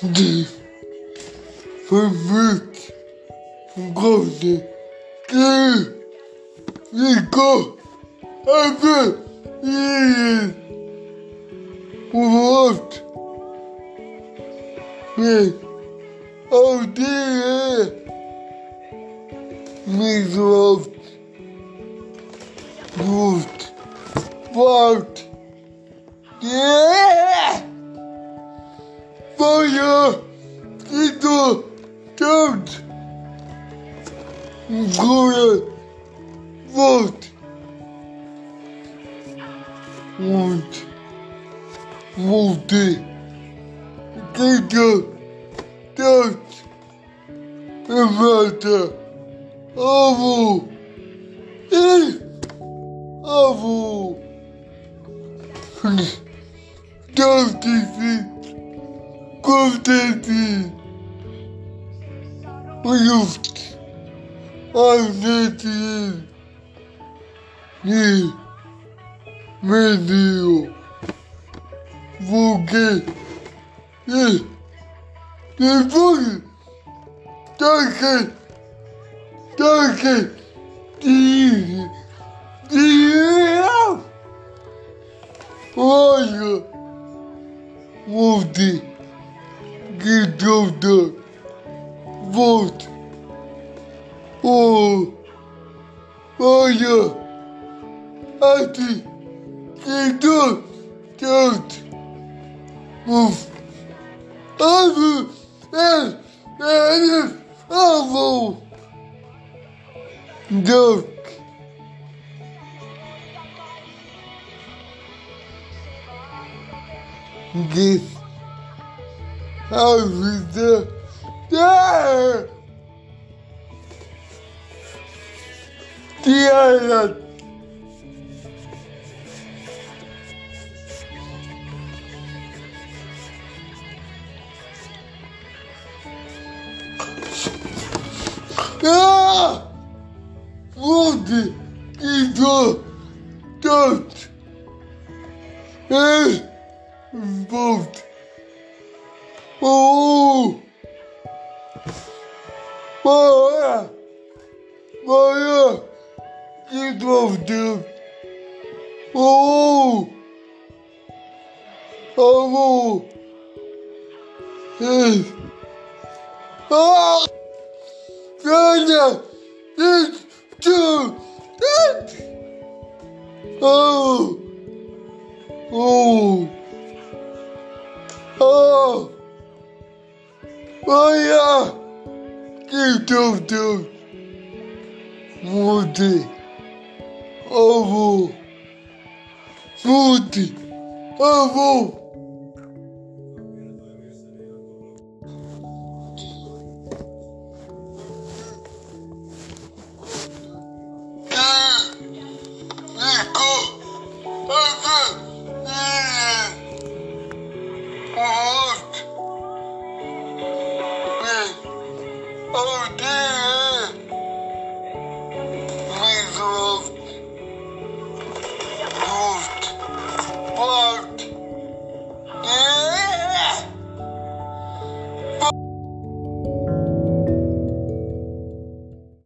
de förmycket gånger det ficou över i vårt men av det är min kraft gjort vart det är vad jag inte tömt går bort mot mot det Tänker dött bemöta avo i avo Dödligt kontentin och gjort anledningen till människor vågar det det vågar tackar tackar till till Olha, onde que toda volta. Oh, olha, aqui que todo todo. Uf, ave, é, é, avo. Doc. De a vida da Tiara. Ah! Onde estou tanto? É Vote. Oh! Maria! Maria! Get off them! Oh! Oh! Yes! Ah! Two! Oh! Oh! Oh! Oh yeah! Keep them down. Mude. Ovo. Mude. Ovo.